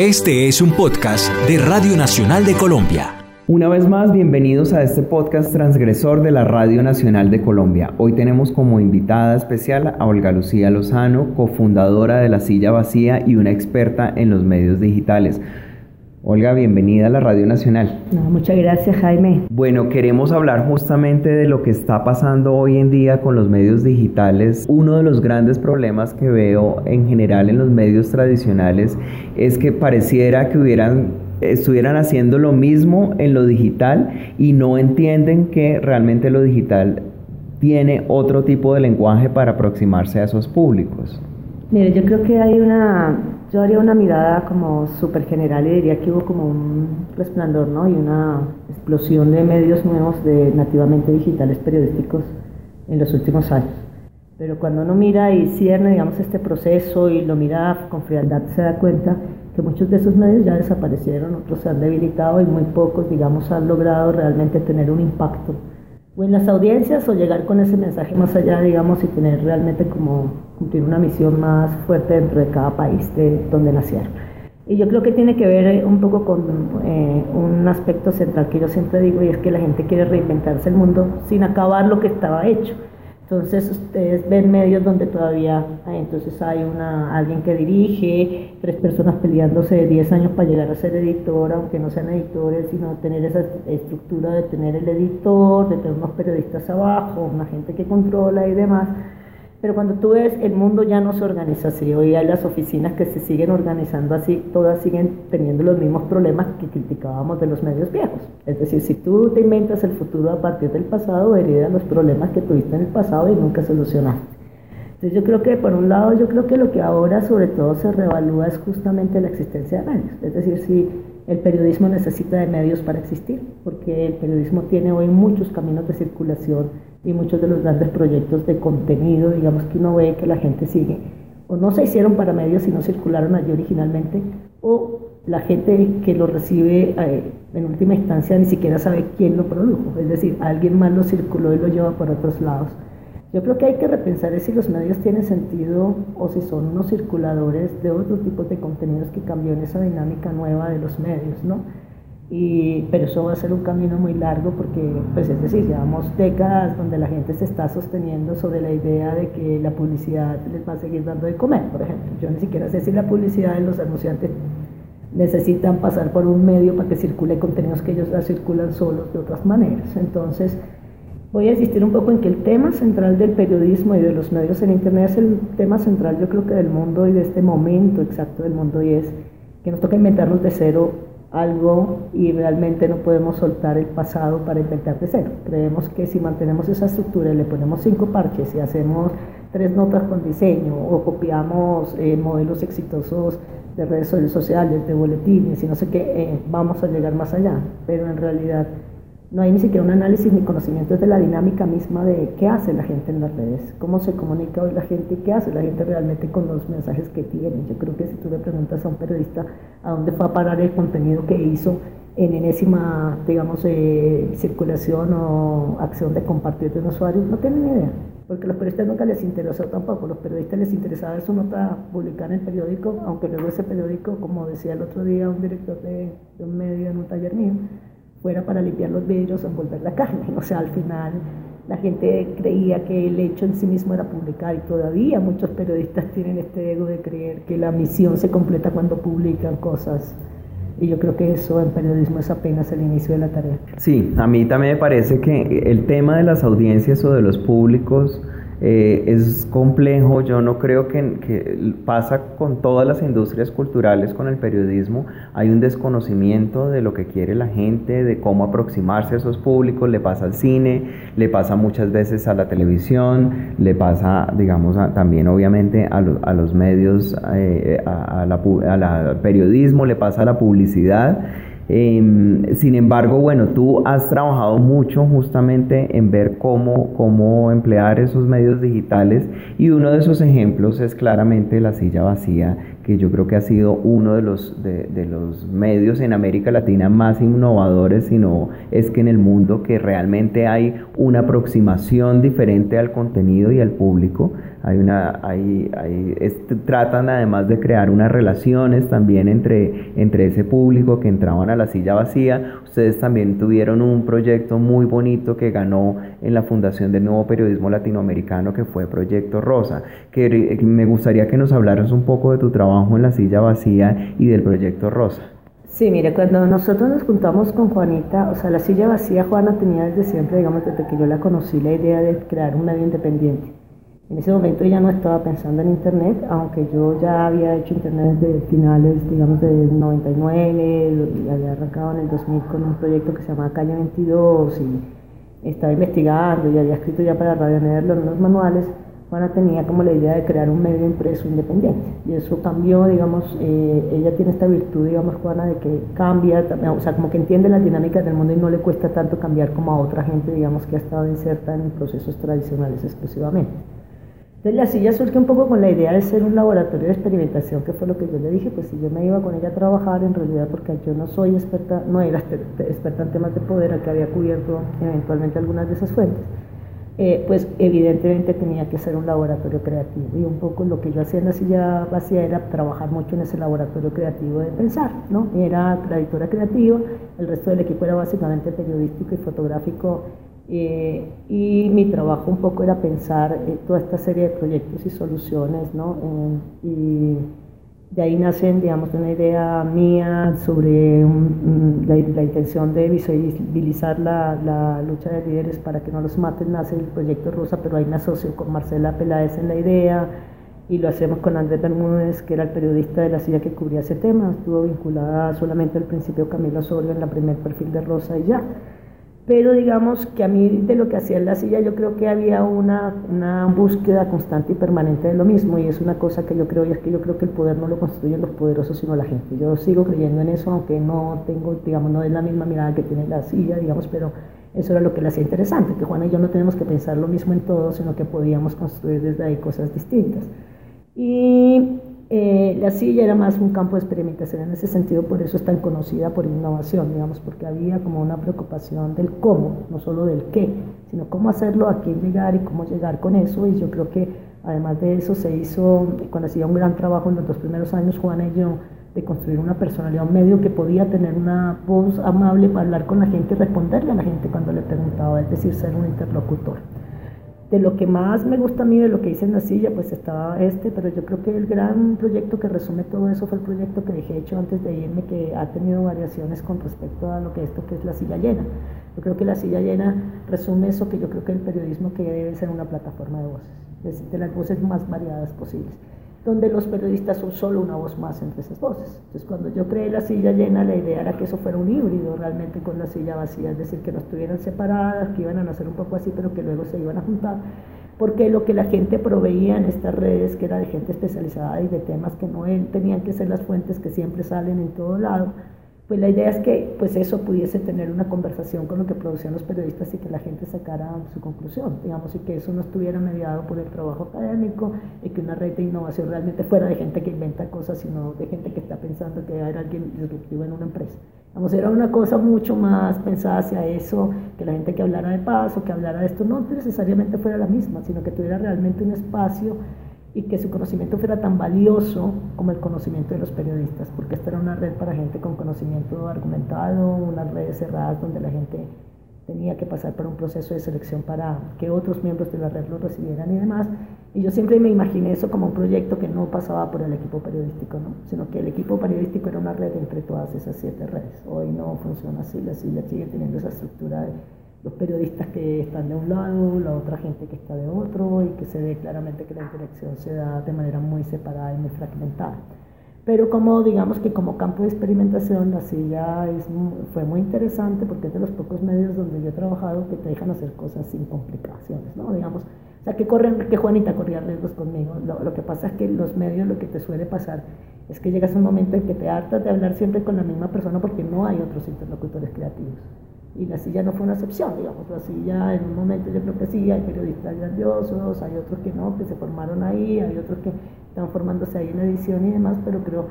Este es un podcast de Radio Nacional de Colombia. Una vez más, bienvenidos a este podcast transgresor de la Radio Nacional de Colombia. Hoy tenemos como invitada especial a Olga Lucía Lozano, cofundadora de La Silla Vacía y una experta en los medios digitales. Olga, bienvenida a la Radio Nacional. muchas gracias, Jaime. Bueno, queremos hablar justamente de lo que está pasando hoy en día con los medios digitales. Uno de los grandes problemas que veo en general en los medios tradicionales es que pareciera que hubieran estuvieran haciendo lo mismo en lo digital y no entienden que realmente lo digital tiene otro tipo de lenguaje para aproximarse a esos públicos. Mire, yo creo que hay una, yo haría una mirada como súper general y diría que hubo como un resplandor, ¿no? Y una explosión de medios nuevos de nativamente digitales periodísticos en los últimos años. Pero cuando uno mira y cierne, digamos, este proceso y lo mira con frialdad, se da cuenta que muchos de esos medios ya desaparecieron, otros se han debilitado y muy pocos, digamos, han logrado realmente tener un impacto o en las audiencias o llegar con ese mensaje más allá, digamos, y tener realmente como cumplir una misión más fuerte dentro de cada país de donde nacieron. Y yo creo que tiene que ver eh, un poco con eh, un aspecto central que yo siempre digo y es que la gente quiere reinventarse el mundo sin acabar lo que estaba hecho. Entonces ustedes ven medios donde todavía entonces hay una, alguien que dirige, tres personas peleándose de 10 años para llegar a ser editor, aunque no sean editores, sino tener esa estructura de tener el editor, de tener unos periodistas abajo, una gente que controla y demás. Pero cuando tú ves, el mundo ya no se organiza así. Hoy hay las oficinas que se siguen organizando así, todas siguen teniendo los mismos problemas que criticábamos de los medios viejos. Es decir, si tú te inventas el futuro a partir del pasado, heredas los problemas que tuviste en el pasado y nunca solucionaste. Entonces yo creo que por un lado, yo creo que lo que ahora sobre todo se revalúa es justamente la existencia de medios. Es decir, si el periodismo necesita de medios para existir, porque el periodismo tiene hoy muchos caminos de circulación y muchos de los grandes proyectos de contenido, digamos que uno ve que la gente sigue, o no se hicieron para medios y no circularon allí originalmente, o la gente que lo recibe eh, en última instancia ni siquiera sabe quién lo produjo, es decir, alguien más lo circuló y lo lleva por otros lados. Yo creo que hay que repensar si los medios tienen sentido o si son unos circuladores de otro tipo de contenidos que cambió en esa dinámica nueva de los medios, ¿no? Y, pero eso va a ser un camino muy largo porque, pues es decir, llevamos décadas donde la gente se está sosteniendo sobre la idea de que la publicidad les va a seguir dando de comer, por ejemplo. Yo ni siquiera sé si la publicidad de los anunciantes necesitan pasar por un medio para que circule contenidos que ellos ya circulan solos de otras maneras. Entonces, voy a insistir un poco en que el tema central del periodismo y de los medios en Internet es el tema central, yo creo que del mundo y de este momento exacto del mundo y es que nos toca inventarnos de cero algo y realmente no podemos soltar el pasado para inventar de cero. Creemos que si mantenemos esa estructura y le ponemos cinco parches y hacemos tres notas con diseño o copiamos eh, modelos exitosos de redes sociales, de boletines y no sé qué, eh, vamos a llegar más allá. Pero en realidad no hay ni siquiera un análisis ni conocimiento de la dinámica misma de qué hace la gente en las redes, cómo se comunica hoy la gente y qué hace la gente realmente con los mensajes que tiene. Yo creo que si tú le preguntas a un periodista a dónde fue a parar el contenido que hizo en enésima, digamos, eh, circulación o acción de compartir de un usuario, no tienen ni idea. Porque a los periodistas nunca les interesó tampoco. A los periodistas les interesaba su nota publicar en el periódico, aunque luego ese periódico, como decía el otro día un director de, de un medio en un taller mío, fuera para limpiar los vidrios o envolver la carne. O sea, al final la gente creía que el hecho en sí mismo era publicar y todavía muchos periodistas tienen este ego de creer que la misión se completa cuando publican cosas. Y yo creo que eso en periodismo es apenas el inicio de la tarea. Sí, a mí también me parece que el tema de las audiencias o de los públicos eh, es complejo, yo no creo que, pasa con todas las industrias culturales, con el periodismo, hay un desconocimiento de lo que quiere la gente, de cómo aproximarse a esos públicos, le pasa al cine, le pasa muchas veces a la televisión, le pasa, digamos, también obviamente a, a, los medios, eh, a, la, al periodismo, le pasa a la publicidad. Em, sin embargo, bueno, tú has trabajado mucho justamente en ver cómo, cómo emplear esos medios digitales y uno de esos ejemplos es claramente la silla vacía que yo creo que ha sido uno de los, de, los medios en América Latina más innovadores, sino es que en el mundo que realmente hay una aproximación diferente al contenido y al público. Hay una, hay, hay, tratan además de crear unas relaciones también entre, entre ese público que entraban a la silla vacía. Ustedes también tuvieron un proyecto muy bonito que ganó en la Fundación del Nuevo Periodismo Latinoamericano, que fue Proyecto Rosa. Que me gustaría que nos hablaras un poco de tu trabajo en la silla vacía y del Proyecto Rosa. Sí, mire, cuando nosotros nos juntamos con Juanita, o sea, la silla vacía Juana tenía desde siempre, digamos, desde que yo la conocí, la idea de crear un medio independiente. En ese momento ya no estaba pensando en Internet, aunque yo ya había hecho Internet desde finales, digamos, del 99, y había arrancado en el 2000 con un proyecto que se llamaba Calle 22 y estaba investigando y había escrito ya para Radio Nerd los manuales. Juana tenía como la idea de crear un medio impreso independiente y eso cambió, digamos, eh, ella tiene esta virtud, digamos, Juana, de que cambia, o sea, como que entiende las dinámicas del mundo y no le cuesta tanto cambiar como a otra gente, digamos, que ha estado inserta en procesos tradicionales exclusivamente. Entonces la silla surge un poco con la idea de ser un laboratorio de experimentación, que fue lo que yo le dije, pues si yo me iba con ella a trabajar, en realidad porque yo no soy experta, no era experta en temas de poder, que había cubierto eventualmente algunas de esas fuentes, eh, pues evidentemente tenía que ser un laboratorio creativo. Y un poco lo que yo hacía en la silla vacía era trabajar mucho en ese laboratorio creativo de pensar, ¿no? Era la editora creativa, el resto del equipo era básicamente periodístico y fotográfico eh, y mi trabajo un poco era pensar eh, toda esta serie de proyectos y soluciones, ¿no? De ahí nacen, digamos, una idea mía sobre la, intención de visibilizar la, la, lucha de líderes para que no los maten, nace el proyecto Rosa, pero ahí me asocio con Marcela Peláez en la idea y lo hacemos con Andrés Bermúdez, que era el periodista de la silla que cubría ese tema, estuvo vinculada solamente al principio Camilo Osorio en la primer perfil de Rosa y ya pero digamos que a mí de lo que hacía en la silla yo creo que había una, una, búsqueda constante y permanente de lo mismo y es una cosa que yo creo y es que yo creo que el poder no lo construyen los poderosos sino la gente. Yo sigo creyendo en eso aunque no tengo, digamos, no es la misma mirada que tiene la silla, digamos, pero eso era lo que le hacía interesante, que Juana y yo no tenemos que pensar lo mismo en todo, sino que podíamos construir desde ahí cosas distintas. Y eh, la silla era más un campo de experimentación en ese sentido, por eso es tan conocida por innovación, digamos, porque había como una preocupación del cómo, no solo del qué, sino cómo hacerlo, a quién llegar y cómo llegar con eso. Y yo creo que además de eso se hizo, cuando hacía un gran trabajo en los dos primeros años, Juana y yo, de construir una personalidad, un medio que podía tener una voz amable para hablar con la gente y responderle a la gente cuando le preguntaba, es decir, ser un interlocutor de lo que más me gusta a mí de lo que hice en la silla, pues estaba este, pero yo creo que el gran proyecto que resume todo eso fue el proyecto que dejé hecho antes de irme, que ha tenido variaciones con respecto a lo que esto que es la silla llena. Yo creo que la silla llena resume eso que yo creo que el periodismo que debe ser una plataforma de voces, de las voces más variadas posibles donde los periodistas son solo una voz más entre esas voces. Entonces, cuando yo creé la silla llena, la idea era que eso fuera un híbrido realmente con la silla vacía, es decir, que no estuvieran separadas, que iban a nacer un poco así, pero que luego se iban a juntar, porque lo que la gente proveía en estas redes, que era de gente especializada y de temas que no tenían que ser las fuentes que siempre salen en todo lado, pues la idea es que pues eso pudiese tener una conversación con lo que producían los periodistas y que la gente sacara su conclusión, digamos, y que eso no estuviera mediado por el trabajo académico y que una red de innovación realmente fuera de gente que inventa cosas, sino de gente que está pensando que era alguien disruptivo en una empresa. Digamos, era una cosa mucho más pensada hacia eso, que la gente que hablara de paso, que hablara de esto, no necesariamente fuera la misma, sino que tuviera realmente un espacio y que su conocimiento fuera tan valioso como el conocimiento de los periodistas, porque esta era una red para gente con conocimiento argumentado, unas redes cerradas donde la gente tenía que pasar por un proceso de selección para que otros miembros de la red lo recibieran y demás. Y yo siempre me imaginé eso como un proyecto que no pasaba por el equipo periodístico, ¿no? sino que el equipo periodístico era una red entre todas esas siete redes. Hoy no funciona así, la sigue teniendo esa estructura de los periodistas que están de un lado, la otra gente que está de otro y que se ve claramente que la interacción se da de manera muy separada y muy fragmentada. Pero como digamos que como campo de experimentación la silla es, fue muy interesante porque es de los pocos medios donde yo he trabajado que te dejan hacer cosas sin complicaciones, ¿no? Digamos, o sea, que, corren, que Juanita corría riesgos conmigo. Lo, lo, que pasa es que los medios lo que te suele pasar es que llegas a un momento en que te hartas de hablar siempre con la misma persona porque no hay otros interlocutores creativos y la silla no fue una excepción, digamos, la silla en un momento yo creo que sí, hay periodistas grandiosos, hay otros que no, que se formaron ahí, hay otros que están formándose ahí en edición y demás, pero creo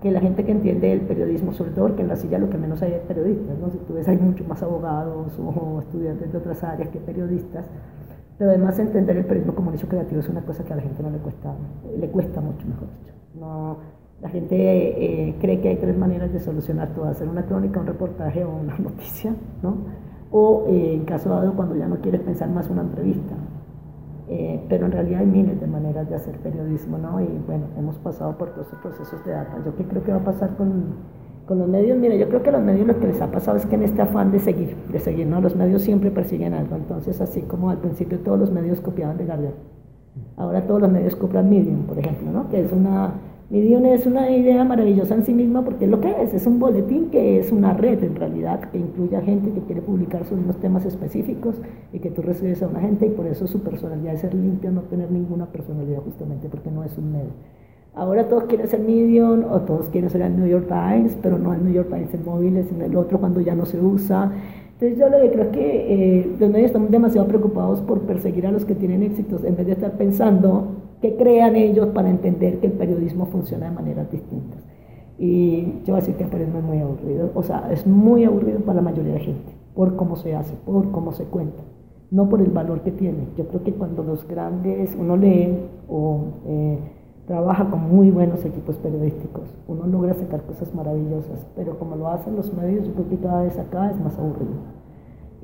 que la gente que entiende el periodismo, sobre todo porque en la silla lo que menos hay es periodistas, ¿no? si tú ves hay mucho más abogados o estudiantes de otras áreas que periodistas, pero además entender el periodismo como un hecho creativo es una cosa que a la gente no le cuesta, le cuesta mucho, mejor dicho. No, la gente eh, cree que hay tres maneras de solucionar todo, hacer una crónica, un reportaje o una noticia, ¿no? O eh, en caso dado cuando ya no quieres pensar más una entrevista. Eh, pero en realidad hay miles de maneras de hacer periodismo, ¿no? Y bueno, hemos pasado por todos esos procesos de data. ¿Yo qué creo que va a pasar con, con los medios? Mira, yo creo que a los medios lo que les ha pasado es que en este afán de seguir, de seguir, ¿no? Los medios siempre persiguen algo. Entonces, así como al principio todos los medios copiaban de Guardian, ahora todos los medios copian Medium, por ejemplo, ¿no? Que es una Medium es una idea maravillosa en sí misma porque es lo que es, es un boletín que es una red en realidad que incluye a gente que quiere publicar sobre unos temas específicos y que tú recibes a una gente y por eso su personalidad es ser limpia, no tener ninguna personalidad justamente porque no es un medio. Ahora todos quieren ser Medium o todos quieren ser el New York Times, pero no el New York Times en móviles, sino el otro cuando ya no se usa. Entonces yo lo que creo es que eh, los medios están demasiado preocupados por perseguir a los que tienen éxitos en vez de estar pensando que crean ellos para entender que el periodismo funciona de maneras distintas. Y yo voy a decir que el periodismo es muy aburrido, o sea, es muy aburrido para la mayoría de gente, por cómo se hace, por cómo se cuenta, no por el valor que tiene. Yo creo que cuando los grandes, uno lee o eh, trabaja con muy buenos equipos periodísticos, uno logra sacar cosas maravillosas, pero como lo hacen los medios, yo creo que cada vez acá es más aburrido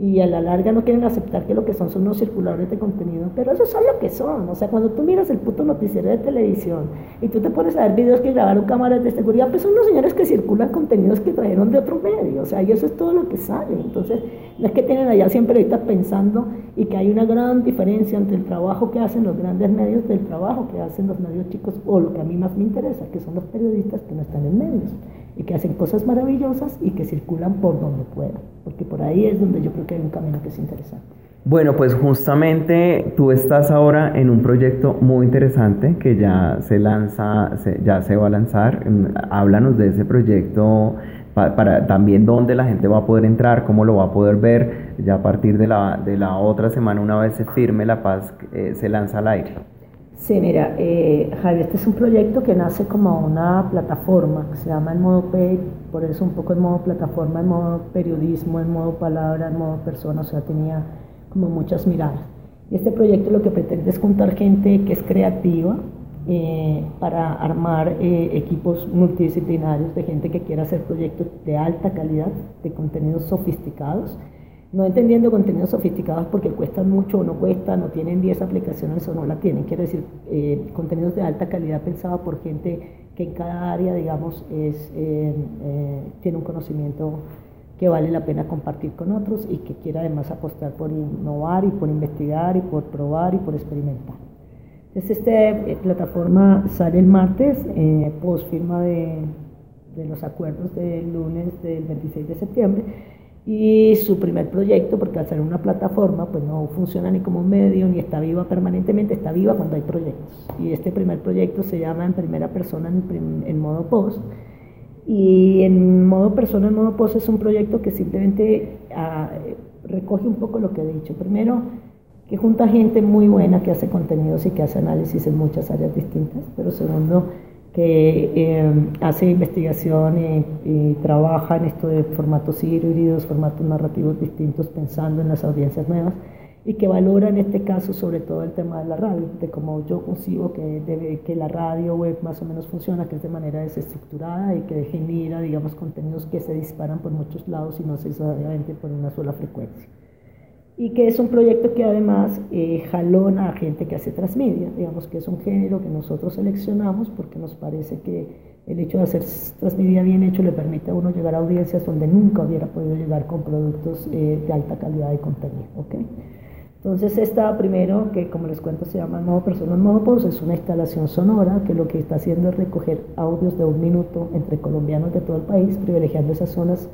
y a la larga no quieren aceptar que lo que son son unos circuladores de contenido, pero eso son lo que son. O sea, cuando tú miras el puto noticiero de televisión y tú te pones a ver videos que grabaron cámaras de seguridad, pues son los señores que circulan contenidos que trajeron de otro medio. O sea, y eso es todo lo que sale. Entonces, no es que tienen allá siempre ahorita pensando y que hay una gran diferencia entre el trabajo que hacen los grandes medios del trabajo que hacen los medios chicos, o lo que a mí más me interesa, que son los periodistas que no están en medios y que hacen cosas maravillosas y que circulan por donde puedan, porque por ahí es donde yo creo que hay un camino que es interesante. Bueno, pues justamente tú estás ahora en un proyecto muy interesante que ya se lanza, ya se va a lanzar. Háblanos de ese proyecto para, también dónde la gente va a poder entrar, cómo lo va a poder ver. Ya a partir de la, de la otra semana, una vez se firme la paz, eh, se lanza al aire. Sí, mira, eh, Javier, este es un proyecto que nace como una plataforma que se llama el modo pay, por eso un poco en modo plataforma, en modo periodismo, en modo palabra, en modo persona, o sea, tenía como muchas miradas. Y este proyecto lo que pretende es juntar gente que es creativa eh, para armar eh, equipos multidisciplinarios de gente que quiera hacer proyectos de alta calidad, de contenidos sofisticados no entendiendo contenidos sofisticados porque cuestan mucho o no cuestan, no tienen 10 aplicaciones o no la tienen. Quiero decir, eh, contenidos de alta calidad pensados por gente que en cada área, digamos, es, eh, eh, tiene un conocimiento que vale la pena compartir con otros y que quiera además apostar por innovar y por investigar y por probar y por experimentar. Entonces, esta plataforma sale el martes, post firma de, de los acuerdos del lunes del 26 de septiembre y su primer proyecto, porque al ser una plataforma, pues no funciona ni como un medio, ni está viva permanentemente, está viva cuando hay proyectos. Y este primer proyecto se llama en primera persona en, modo post. Y en modo persona, en modo post es un proyecto que simplemente ah, recoge un poco lo que he dicho. Primero, que junta gente muy buena que hace contenidos y que hace análisis en muchas áreas distintas. Pero segundo, que eh, hace investigación y, trabaja en esto de formatos híbridos, formatos narrativos distintos, pensando en las audiencias nuevas y que valora en este caso sobre todo el tema de la radio, de cómo yo consigo que, debe, que la radio web más o menos funciona, que es de manera desestructurada y que genera, digamos, contenidos que se disparan por muchos lados y no necesariamente por una sola frecuencia y que es un proyecto que además eh, jalona a gente que hace transmedia, digamos que es un género que nosotros seleccionamos porque nos parece que el hecho de hacer transmedia bien hecho le permite a uno llegar a audiencias donde nunca hubiera podido llegar con productos eh, de alta calidad de contenido. ¿okay? Entonces esta primero, que como les cuento se llama Modo Persona Modo Post, es una instalación sonora que lo que está haciendo es recoger audios de un minuto entre colombianos de todo el país, privilegiando esas zonas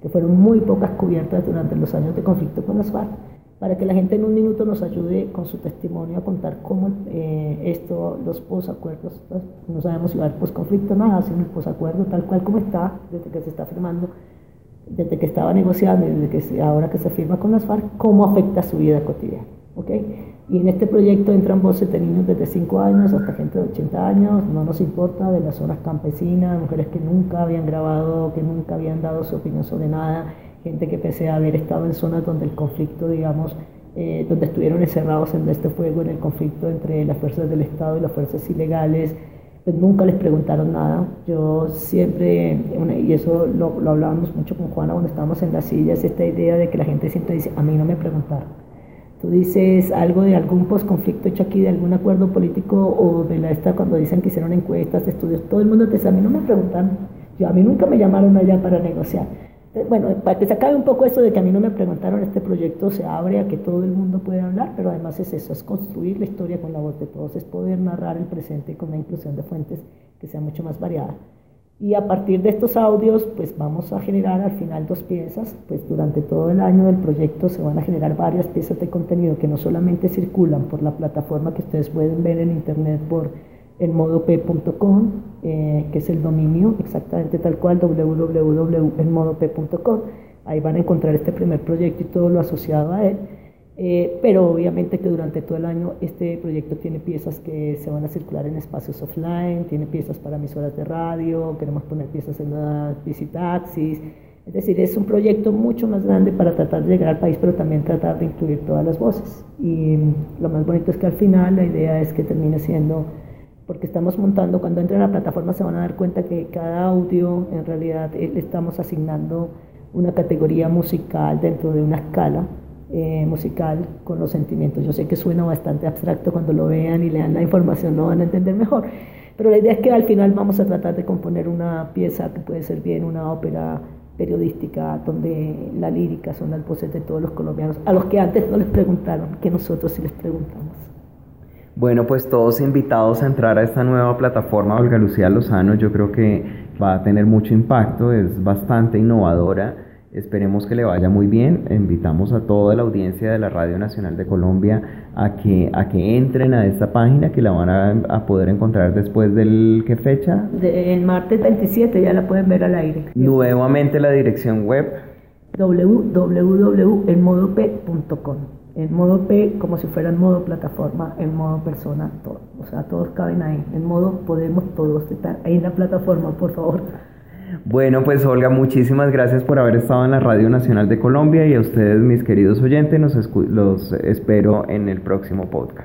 que fueron muy pocas cubiertas durante los años de conflicto con las FARC, para que la gente en un minuto nos ayude con su testimonio a contar cómo eh, esto, los posacuerdos, pues, no sabemos si va a haber posconflicto, nada, sino el posacuerdo tal cual como está, desde que se está firmando, desde que estaba negociando y desde que ahora que se firma con las FARC, cómo afecta su vida cotidiana. ¿okay? Y en este proyecto entran voces de niños desde 5 años hasta gente de 80 años, no nos importa, de las zonas campesinas, mujeres que nunca habían grabado, que nunca habían dado su opinión sobre nada, gente que pese a haber estado en zonas donde el conflicto, digamos, eh, donde estuvieron encerrados en este fuego, en el conflicto entre las fuerzas del Estado y las fuerzas ilegales, pues nunca les preguntaron nada. Yo siempre, y eso lo, lo hablábamos mucho con Juana cuando estábamos en las sillas, esta idea de que la gente siempre dice, a mí no me preguntaron Tú dices algo de algún posconflicto hecho aquí, de algún acuerdo político o de la esta cuando dicen que hicieron encuestas, estudios, todo el mundo te dice, a mí no me preguntan, yo, a mí nunca me llamaron allá para negociar. Bueno, para que se acabe un poco eso de que a mí no me preguntaron, este proyecto se abre a que todo el mundo pueda hablar, pero además es eso, es construir la historia con la voz de todos, es poder narrar el presente con una inclusión de fuentes que sea mucho más variada. Y a partir de estos audios, pues vamos a generar al final dos piezas, pues durante todo el año del proyecto se van a generar varias piezas de contenido que no solamente circulan por la plataforma que ustedes pueden ver en internet por enmodop.com, eh, que es el dominio exactamente tal cual, www.enmodop.com. Ahí van a encontrar este primer proyecto y todo lo asociado a él. Eh, pero obviamente que durante todo el año este proyecto tiene piezas que se van a circular en espacios offline, tiene piezas para emisoras de radio, queremos poner piezas en las visitaxis. Es decir, es un proyecto mucho más grande para tratar de llegar al país, pero también tratar de incluir todas las voces. Y lo más bonito es que al final la idea es que termine siendo, porque estamos montando, cuando entren a la plataforma se van a dar cuenta que cada audio en realidad eh, le estamos asignando una categoría musical dentro de una escala eh, musical con los sentimientos. Yo sé que suena bastante abstracto cuando lo vean y lean la información, no van a entender mejor, pero la idea es que al final vamos a tratar de componer una pieza que puede ser bien una ópera periodística donde la lírica son las voces de todos los colombianos, a los que antes no les preguntaron, que nosotros sí les preguntamos. Bueno, pues todos invitados a entrar a esta nueva plataforma, Olga Lucía Lozano, yo creo que va a tener mucho impacto, es bastante innovadora Esperemos que le vaya muy bien. Invitamos a toda la audiencia de la Radio Nacional de Colombia a que, a que entren a esta página que la van a, poder encontrar después del qué fecha? el martes 27 ya la pueden ver al aire. Nuevamente la dirección web www.enmodop.com. En modo P, como si fuera en modo plataforma, en modo persona, todo. O sea, todos caben ahí. En modo podemos todos estar ahí en la plataforma, por favor. Bueno, pues Olga, muchísimas gracias por haber estado en la Radio Nacional de Colombia y a ustedes, mis queridos oyentes, los espero en el próximo podcast.